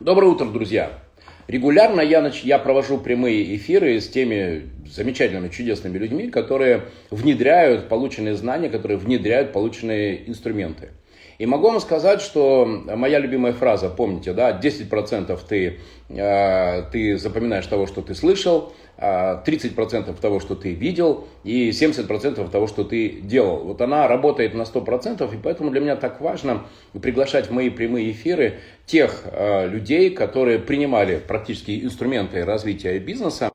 Доброе утро, друзья! Регулярно я, я провожу прямые эфиры с теми замечательными, чудесными людьми, которые внедряют полученные знания, которые внедряют полученные инструменты. И могу вам сказать, что моя любимая фраза, помните, да, 10% ты, э, ты запоминаешь того, что ты слышал, 30% э, того, что ты видел, и 70% того, что ты делал. Вот она работает на 100%, и поэтому для меня так важно приглашать в мои прямые эфиры тех э, людей, которые принимали практически инструменты развития бизнеса,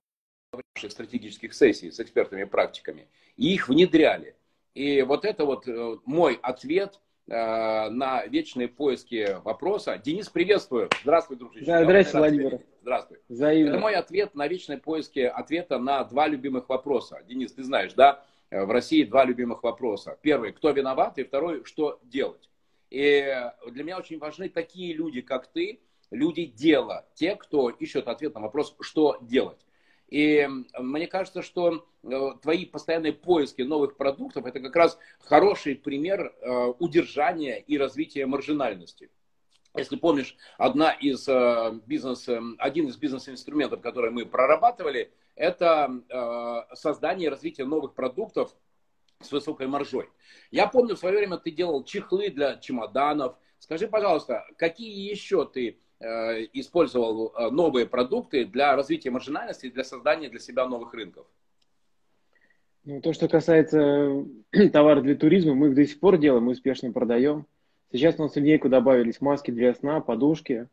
стратегических сессий с экспертами и практиками, и их внедряли. И вот это вот мой ответ – на вечные поиски вопроса. Денис, приветствую. Здравствуй, дружище. Да, здравствуйте, Владимир. Здравствуй. Взаимно. Это мой ответ на вечные поиски ответа на два любимых вопроса. Денис, ты знаешь, да, э, в России два любимых вопроса. Первый, кто виноват, и второй, что делать. И для меня очень важны такие люди, как ты, люди дела, те, кто ищет ответ на вопрос, что делать. И мне кажется, что э, твои постоянные поиски новых продуктов это как раз хороший пример э, удержания и развития маржинальности. Если помнишь, одна из э, бизнес, один из бизнес-инструментов, которые мы прорабатывали, это создание и развитие новых продуктов с высокой маржой. Я помню, в свое время ты делал чехлы для чемоданов. Скажи, пожалуйста, какие еще ты использовал э, новые продукты для развития маржинальности и для создания для себя новых рынков? Ну, то, что касается товаров для туризма, мы их до сих пор делаем, мы успешно продаем. Сейчас у нас в линейку добавились маски для сна, подушки,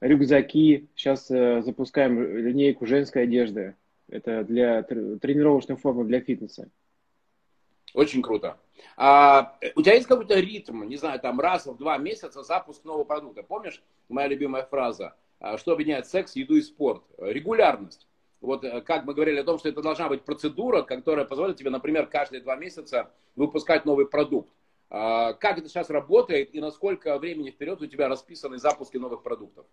рюкзаки. Сейчас э, запускаем линейку женской одежды. Это для тренировочной формы для фитнеса. Очень круто. А, у тебя есть какой-то ритм, не знаю, там раз в два месяца запуск нового продукта? Помнишь моя любимая фраза, а, что объединяет секс, еду и спорт? Регулярность. Вот э, как мы говорили о том, что это должна быть процедура, которая позволит тебе, например, каждые два месяца выпускать новый продукт. А, как это сейчас работает и насколько времени вперед у тебя расписаны запуски новых продуктов?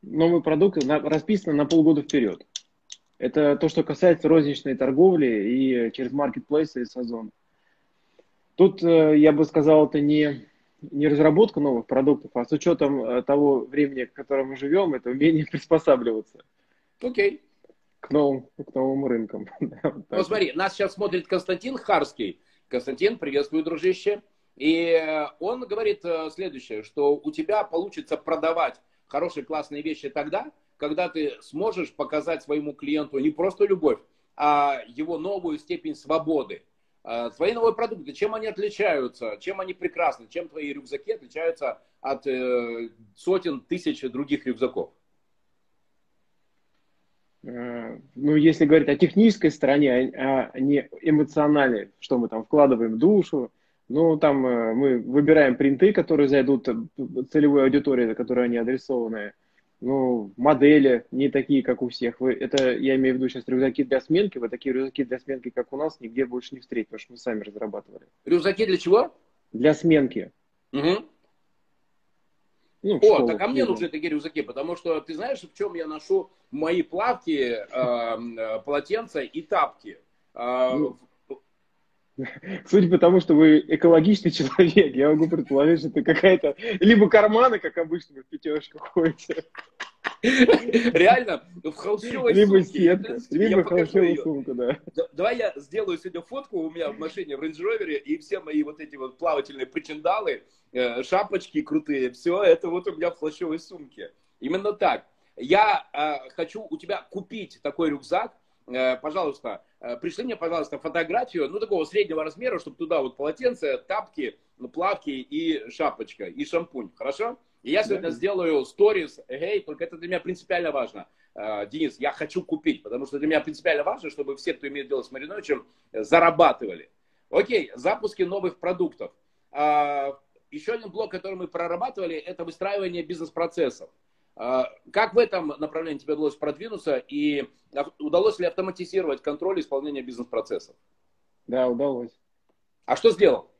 Новые продукты расписаны на полгода вперед. Это то, что касается розничной торговли и через маркетплейсы и сезон. Тут, э, я бы сказал, это не, не разработка новых продуктов, а с учетом э, того времени, в котором мы живем, это умение приспосабливаться. Окей. К новым, к новым рынкам. Ну, смотри, нас сейчас смотрит Константин Харский. Константин, приветствую, дружище. И э, он говорит следующее, что у тебя получится продавать хорошие, классные вещи тогда, когда ты сможешь показать своему клиенту не просто любовь, а его новую степень свободы. А, твои новые продукты, чем они отличаются, чем они прекрасны, чем твои рюкзаки отличаются от э, сотен тысяч других рюкзаков? Э, ну, если говорить о технической стороне, а, а не эмоциональной, что мы там вкладываем душу, ну, там э, мы выбираем принты, которые зайдут целевой аудитории, которой они адресованы, ну, модели не такие, как у всех. Вы, это я имею в виду сейчас рюкзаки для сменки. Вы такие рюкзаки для сменки, как у нас, нигде больше не встретите, потому что мы сами разрабатывали. Рюкзаки для чего? Для сменки. Угу. Ну, О, так а мне нужны такие рюкзаки, потому что ты знаешь, в чем я ношу мои плавки, э, э, полотенца и тапки? Э, ну, Судя по тому, что вы экологичный человек, я могу предположить, что это какая-то... Либо карманы, как обычно, в пятерочках ходите. Реально, в холщовой либо сумке. Сетка, либо холщовую сумку, да. Давай я сделаю сегодня фотку у меня в машине в Range Rover, и все мои вот эти вот плавательные причиндалы, э, шапочки крутые, все это вот у меня в холщовой сумке. Именно так. Я э, хочу у тебя купить такой рюкзак, Э, пожалуйста, пришли мне, пожалуйста, фотографию, ну, такого среднего размера, чтобы туда вот полотенце, тапки, плавки и шапочка, и шампунь, хорошо? И я сегодня да. сделаю сторис, эй, только это для меня принципиально важно. Э, Денис, я хочу купить, потому что для меня принципиально важно, чтобы все, кто имеет дело с Мариновичем, зарабатывали. Окей, запуски новых продуктов. Еще один блок, который мы прорабатывали, это выстраивание бизнес-процессов. А, как в этом направлении тебе удалось продвинуться и удалось ли автоматизировать контроль исполнения бизнес-процессов? Да, удалось. А что сделал?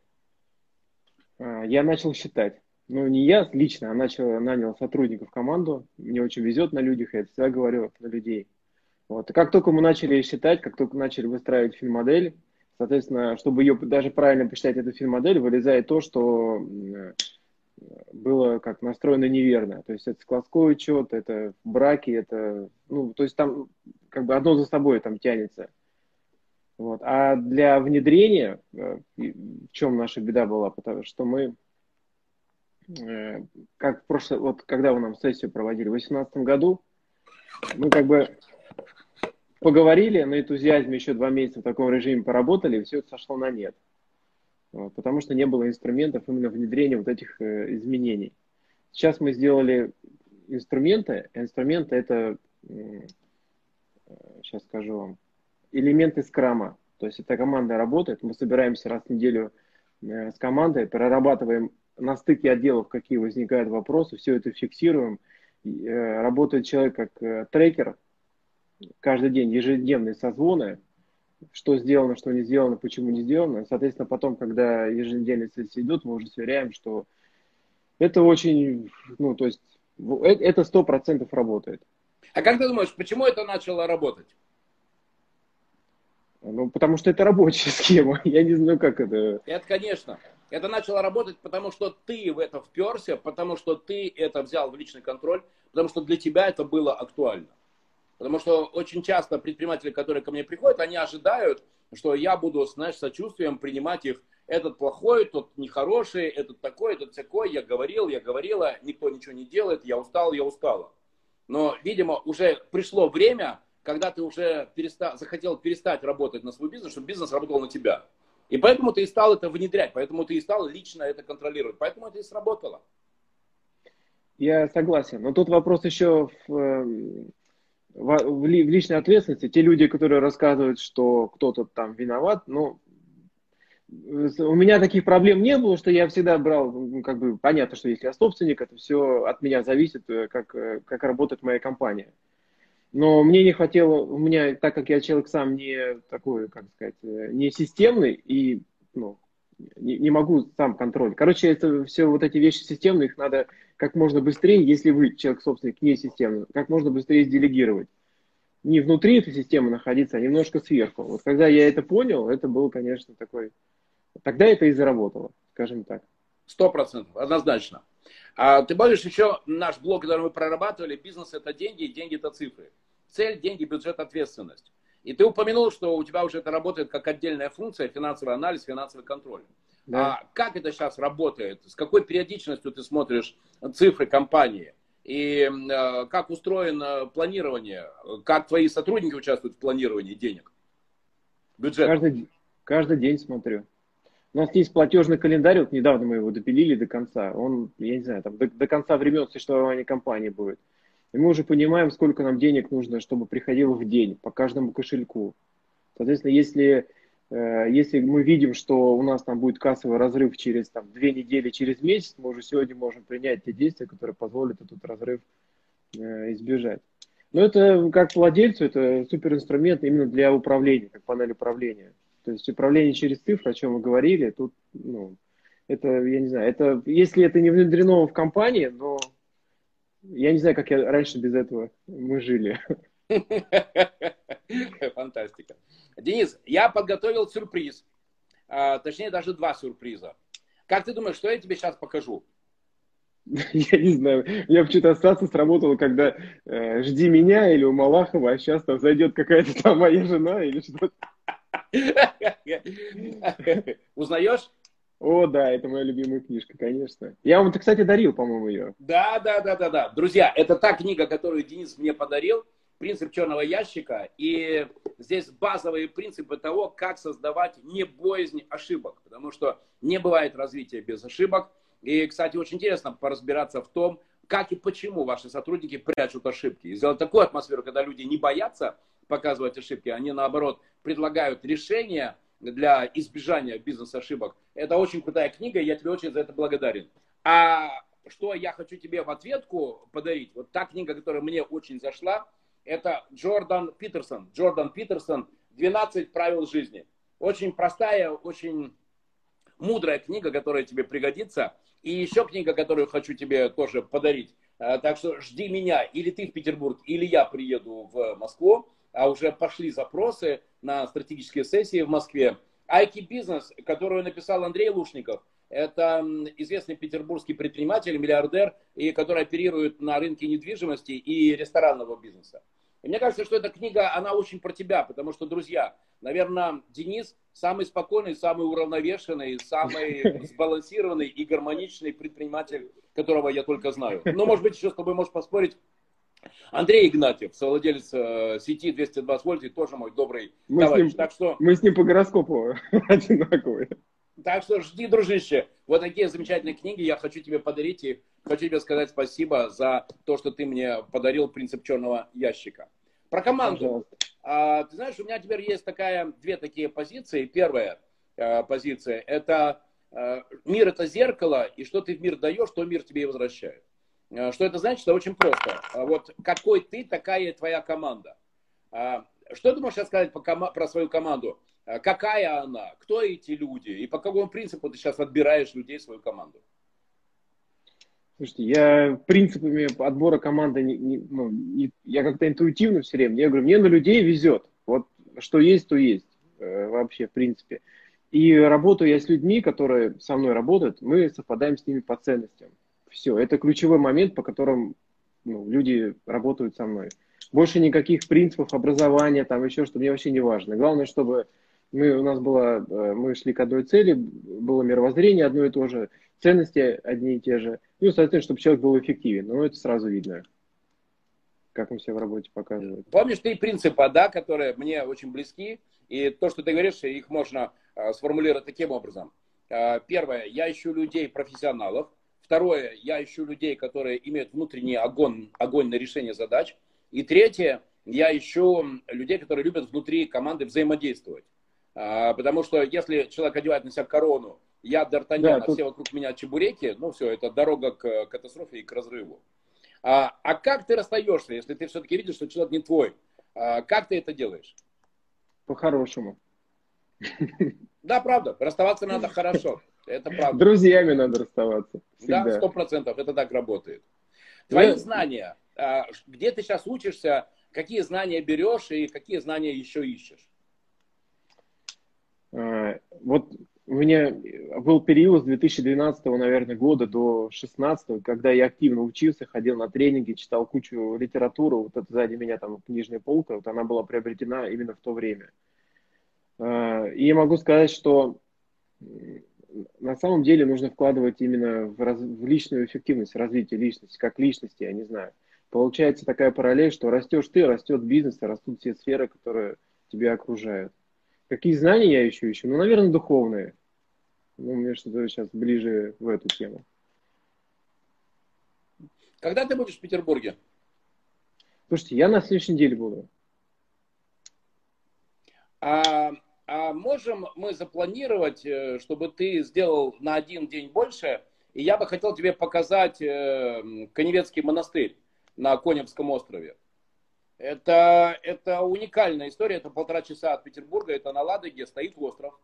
А, я начал считать. Ну, не я лично, а начал, нанял сотрудников в команду. Мне очень везет на людях, я всегда говорю на людей. Вот. И как только мы начали считать, как только начали выстраивать фин-модель, соответственно, чтобы ее даже правильно посчитать, эту фин-модель, вылезает то, что было как настроено неверно. То есть это складской учет, это браки, это, ну, то есть там как бы одно за собой там тянется. Вот. А для внедрения, э, в чем наша беда была, потому что мы, э, как в прошлом, вот когда вы нам сессию проводили в 2018 году, мы как бы поговорили на энтузиазме еще два месяца в таком режиме поработали, и все это сошло на нет. Потому что не было инструментов именно внедрения вот этих э, изменений. Сейчас мы сделали инструменты. Инструменты это, э, сейчас скажу вам, элементы скрама. То есть эта команда работает, мы собираемся раз в неделю э, с командой, прорабатываем на стыке отделов, какие возникают вопросы, все это фиксируем. Э, работает человек как э, трекер, каждый день ежедневные созвоны, что сделано, что не сделано, почему не сделано. Соответственно, потом, когда еженедельные сессии идут, мы уже сверяем, что это очень, ну, то есть, это сто процентов работает. А как ты думаешь, почему это начало работать? Ну, потому что это рабочая схема. Я не знаю, как это. Это, конечно. Это начало работать, потому что ты в это вперся, потому что ты это взял в личный контроль, потому что для тебя это было актуально. Потому что очень часто предприниматели, которые ко мне приходят, они ожидают, что я буду, знаешь, сочувствием принимать их. Этот плохой, тот нехороший, этот такой, этот такой. Я говорил, я говорила, никто ничего не делает, я устал, я устала. Но, видимо, уже пришло время, когда ты уже переста... захотел перестать работать на свой бизнес, чтобы бизнес работал на тебя. И поэтому ты и стал это внедрять, поэтому ты и стал лично это контролировать. Поэтому это и сработало. Я согласен. Но тут вопрос еще в, эм, в, личной ответственности. Те люди, которые рассказывают, что кто-то там виноват, ну, у меня таких проблем не было, что я всегда брал, ну, как бы понятно, что если я собственник, это все от меня зависит, э, как, э, как работает моя компания. Но мне не хватило, у меня, так как я человек сам не такой, как сказать, э, не системный и ну, не, не могу сам контроль. Короче, это все вот эти вещи системные, их надо как можно быстрее, если вы человек-собственник не системный, как можно быстрее делегировать. Не внутри этой системы находиться, а немножко сверху. Вот когда я это понял, это был, конечно, такой... Тогда это и заработало, скажем так. Сто процентов, однозначно. А ты помнишь еще наш блог, который мы прорабатывали, бизнес это деньги, деньги это цифры. Цель, деньги, бюджет, ответственность. И ты упомянул, что у тебя уже это работает как отдельная функция, финансовый анализ, финансовый контроль. Да. А как это сейчас работает? С какой периодичностью ты смотришь цифры компании? И э, как устроено планирование? Как твои сотрудники участвуют в планировании денег? Бюджет? Каждый, каждый день смотрю. У нас есть платежный календарь, вот недавно мы его допилили до конца. Он, я не знаю, там до, до конца времен существования компании будет. И мы уже понимаем, сколько нам денег нужно, чтобы приходило в день по каждому кошельку. Соответственно, если, э, если мы видим, что у нас там будет кассовый разрыв через там, две недели, через месяц, мы уже сегодня можем принять те действия, которые позволят этот разрыв э, избежать. Но это как владельцу, это суперинструмент именно для управления, как панель управления. То есть управление через цифры, о чем мы говорили, тут, ну, это, я не знаю, это, если это не внедрено в компании, но я не знаю, как я раньше без этого мы жили. Фантастика. Денис, я подготовил сюрприз. А, точнее, даже два сюрприза. Как ты думаешь, что я тебе сейчас покажу? Я не знаю. Я почему-то ассоциация сработала, когда э, «Жди меня» или у Малахова, а сейчас там зайдет какая-то там моя жена или что-то. Узнаешь? О, да, это моя любимая книжка, конечно. Я вам, кстати, дарил, по-моему, ее. Да, да, да, да, да. Друзья, это та книга, которую Денис мне подарил. Принцип черного ящика. И здесь базовые принципы того, как создавать не боязнь ошибок. Потому что не бывает развития без ошибок. И, кстати, очень интересно поразбираться в том, как и почему ваши сотрудники прячут ошибки. И сделать такую атмосферу, когда люди не боятся показывать ошибки, они, наоборот, предлагают решения, для избежания бизнес-ошибок. Это очень крутая книга, я тебе очень за это благодарен. А что я хочу тебе в ответку подарить? Вот та книга, которая мне очень зашла, это Джордан Питерсон. Джордан Питерсон «12 правил жизни». Очень простая, очень мудрая книга, которая тебе пригодится. И еще книга, которую хочу тебе тоже подарить. А, так что жди меня, или ты в Петербург, или я приеду в Москву а уже пошли запросы на стратегические сессии в Москве. IT-бизнес, которую написал Андрей Лушников, Это известный петербургский предприниматель, миллиардер, и который оперирует на рынке недвижимости и ресторанного бизнеса. И мне кажется, что эта книга, она очень про тебя, потому что, друзья, наверное, Денис самый спокойный, самый уравновешенный, самый сбалансированный и гармоничный предприниматель, которого я только знаю. Но, может быть, еще с тобой можешь поспорить, Андрей Игнатьев, совладелец э, сети 220 вольт, и тоже мой добрый мы товарищ. С ним, так что... Мы с ним по гороскопу одинаковые. Так что жди, дружище. Вот такие замечательные книги я хочу тебе подарить. И хочу тебе сказать спасибо за то, что ты мне подарил принцип черного ящика. Про команду. А, ты знаешь, у меня теперь есть такая, две такие позиции. Первая а, позиция – это а, мир – это зеркало, и что ты в мир даешь, то мир тебе и возвращает. А, что это значит? Это очень просто. А, вот какой ты, такая твоя команда. А, что ты можешь сказать про свою команду? Какая она? Кто эти люди? И по какому принципу ты сейчас отбираешь людей в свою команду? Слушайте, я принципами отбора команды, не, не, ну, не, я как-то интуитивно все время, я говорю, мне на людей везет. Вот что есть, то есть э, вообще, в принципе. И работаю я с людьми, которые со мной работают, мы совпадаем с ними по ценностям. Все, это ключевой момент, по которым ну, люди работают со мной. Больше никаких принципов образования, там еще что, мне вообще не важно. Главное, чтобы мы, у нас было, э, мы шли к одной цели, было мировоззрение одно и то же, ценности одни и те же. Ну, соответственно, чтобы человек был эффективен. Но это сразу видно, как он себя в работе показывает. Помнишь три принципа, да, которые мне очень близки, и то, что ты говоришь, их можно э, сформулировать таким образом. Э, первое, я ищу людей профессионалов. Второе, я ищу людей, которые имеют внутренний огонь, огонь на решение задач. И третье, я ищу людей, которые любят внутри команды взаимодействовать. А, потому что если человек одевает на себя корону, я Д'Артаньян, да, а тут... все вокруг меня чебуреки, ну все, это дорога к катастрофе и к разрыву. А, а как ты расстаешься, если ты все-таки видишь, что человек не твой? А, как ты это делаешь? По-хорошему. Да, правда. Расставаться надо хорошо. Это правда. Друзьями надо расставаться. Всегда. Да, сто процентов. Это так работает. Твои Я... знания. А, где ты сейчас учишься? Какие знания берешь и какие знания еще ищешь? А, вот у меня был период с 2012, наверное, года до 2016, когда я активно учился, ходил на тренинги, читал кучу литературы. Вот это сзади меня там книжная полка, вот она была приобретена именно в то время. А, и я могу сказать, что на самом деле нужно вкладывать именно в, раз, в личную эффективность, развитие личности, как личности, я не знаю. Получается такая параллель, что растешь ты, растет бизнес, растут все сферы, которые тебя окружают. Какие знания я еще ищу? Ну, наверное, духовные. Ну, мне что-то сейчас ближе в эту тему. Когда ты будешь в Петербурге? Слушайте, я на следующей неделе буду. А, а можем мы запланировать, э, чтобы ты сделал на один день больше? И я бы хотел тебе показать э, Коневецкий монастырь на Коневском острове. Это, это уникальная история, это полтора часа от Петербурга, это на Ладоге стоит остров.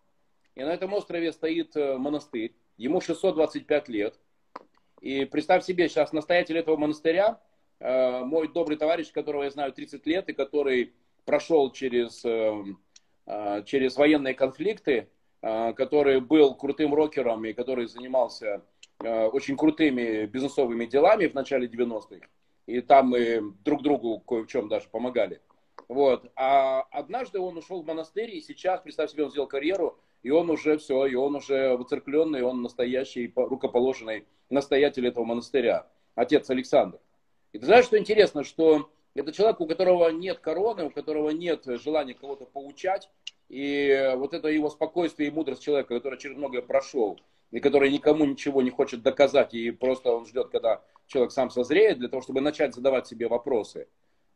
И на этом острове стоит э, монастырь, ему 625 лет. И представь себе, сейчас настоятель этого монастыря, мой добрый товарищ, которого я знаю 30 лет, и который прошел через, э, через военные конфликты, который был крутым рокером и который занимался очень крутыми бизнесовыми делами в начале 90-х и там мы друг другу кое в чем даже помогали. Вот. А однажды он ушел в монастырь, и сейчас, представь себе, он сделал карьеру, и он уже все, и он уже выцеркленный, он настоящий, рукоположенный настоятель этого монастыря, отец Александр. И ты знаешь, что интересно, что это человек, у которого нет короны, у которого нет желания кого-то поучать, и вот это его спокойствие и мудрость человека, который через многое прошел, и который никому ничего не хочет доказать, и просто он ждет, когда человек сам созреет, для того, чтобы начать задавать себе вопросы,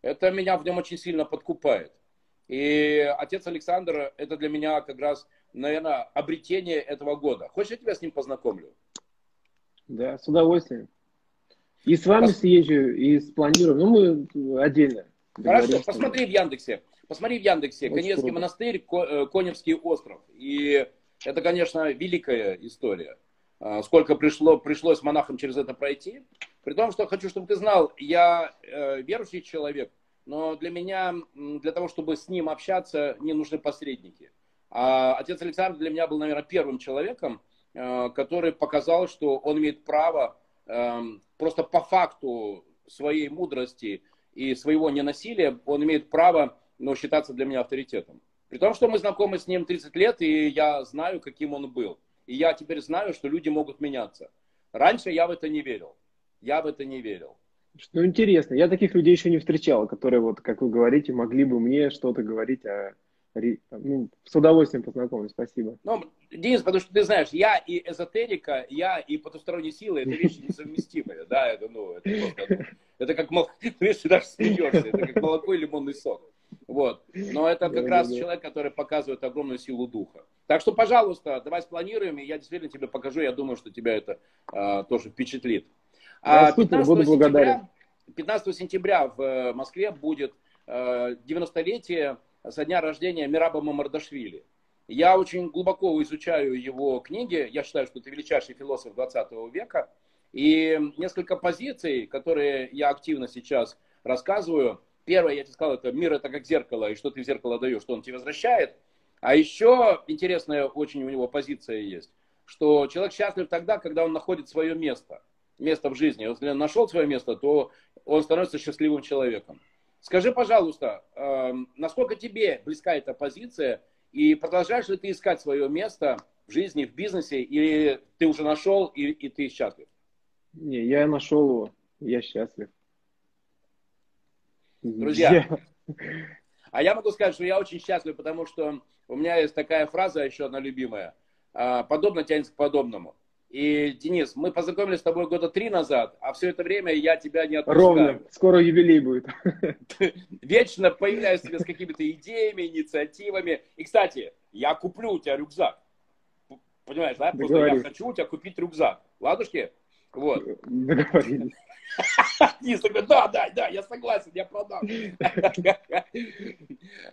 это меня в нем очень сильно подкупает. И отец Александр, это для меня как раз, наверное, обретение этого года. Хочешь, я тебя с ним познакомлю? Да, с удовольствием. И с вами Пос... съезжу, и спланирую. Ну, мы отдельно. Хорошо, посмотри в Яндексе. Посмотри в Яндексе. Очень Коневский круто. монастырь, э, Коневский остров. И это, конечно, великая история. А, сколько пришло, пришлось монахам через это пройти. При том, что хочу, чтобы ты знал, я э, верующий человек, но для меня, для того, чтобы с ним общаться, не нужны посредники. А отец Александр для меня был, наверное, первым человеком, э, который показал, что он имеет право просто по факту своей мудрости и своего ненасилия, он имеет право ну, считаться для меня авторитетом. При том, что мы знакомы с ним 30 лет, и я знаю, каким он был. И я теперь знаю, что люди могут меняться. Раньше я в это не верил. Я в это не верил. Ну, интересно. Я таких людей еще не встречал, которые, вот, как вы говорите, могли бы мне что-то говорить о... Ну, с удовольствием познакомлюсь, спасибо. Ну, Денис, потому что ты знаешь, я и эзотерика, я и потусторонние силы, это вещи несовместимые, да, это, ну, это просто, это как, ты даже смеешься, это как молоко и лимонный сок. Вот. Но это как раз человек, который показывает огромную силу духа. Так что, пожалуйста, давай спланируем, и я действительно тебе покажу. Я думаю, что тебя это а, тоже впечатлит. А, 15 буду благодарен. 15 сентября в э, Москве будет 90-летие э, со дня рождения Мираба Мамардашвили. Я очень глубоко изучаю его книги. Я считаю, что это величайший философ 20 века. И несколько позиций, которые я активно сейчас рассказываю, Первое, я тебе сказал, это мир это как зеркало, и что ты в зеркало даешь, что он тебе возвращает. А еще интересная очень у него позиция есть, что человек счастлив тогда, когда он находит свое место, место в жизни. Если он нашел свое место, то он становится счастливым человеком. Скажи, пожалуйста, э, насколько тебе близка эта позиция, и продолжаешь ли ты искать свое место в жизни, в бизнесе, или ты уже нашел, и, и ты счастлив? Не, я нашел его, я счастлив. Друзья, а я могу сказать, что я очень счастлив, потому что у меня есть такая фраза еще одна любимая. А, Подобно тянется к подобному. И, Денис, мы познакомились с тобой года три назад, а все это время я тебя не отпускаю. Ровно, скоро юбилей будет. Вечно появляюсь тебе с какими-то идеями, инициативами. И, кстати, я куплю у тебя рюкзак. Понимаешь, да? Просто я хочу у тебя купить рюкзак. Ладушки? Вот. Договорились. Денис такой, да, да, да, я согласен, я продам.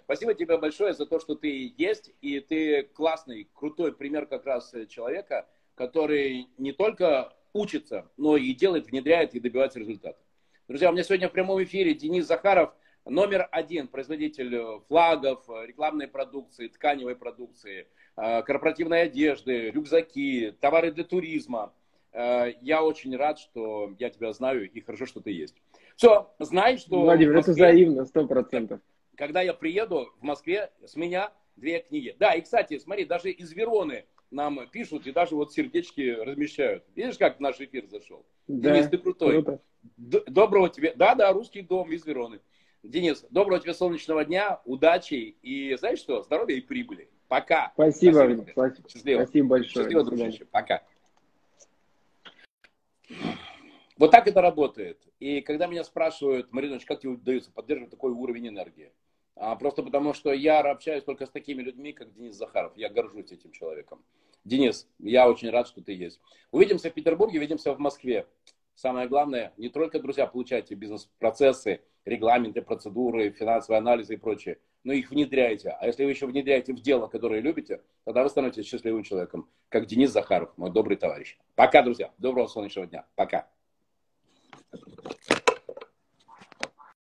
Спасибо тебе большое за то, что ты есть, и ты классный, крутой пример как раз человека, который не только учится, но и делает, внедряет и добивается результата. Друзья, у меня сегодня в прямом эфире Денис Захаров, номер один производитель флагов, рекламной продукции, тканевой продукции, э, корпоративной одежды, рюкзаки, товары для туризма – Э, я очень рад, что я тебя знаю, и хорошо, что ты есть. Все, знай, что... Владимир, Москве, это взаимно, сто процентов. Когда я приеду в Москве, с меня две книги. Да, и, кстати, смотри, даже из Вероны нам пишут и даже вот сердечки размещают. Видишь, как наш эфир зашел? Да, Денис, ты крутой. Круто. Доброго тебе... Да, да, русский дом из Вероны. Денис, доброго тебе солнечного дня, удачи и, знаешь что, здоровья и прибыли. Пока. Спасибо. Спасибо, Счастливо. Спасибо большое. Счастливо, дружище. Пока. Вот так это работает. И когда меня спрашивают, Маринович, как тебе удается поддерживать такой уровень энергии? А, просто потому, что я общаюсь только с такими людьми, как Денис Захаров. Я горжусь этим человеком. Денис, я очень рад, что ты есть. Увидимся в Петербурге, увидимся в Москве. Самое главное, не только, друзья, получайте бизнес-процессы, регламенты, процедуры, финансовые анализы и прочее, но их внедряйте. А если вы еще внедряете в дело, которое любите, тогда вы становитесь счастливым человеком, как Денис Захаров, мой добрый товарищ. Пока, друзья. Доброго солнечного дня. Пока.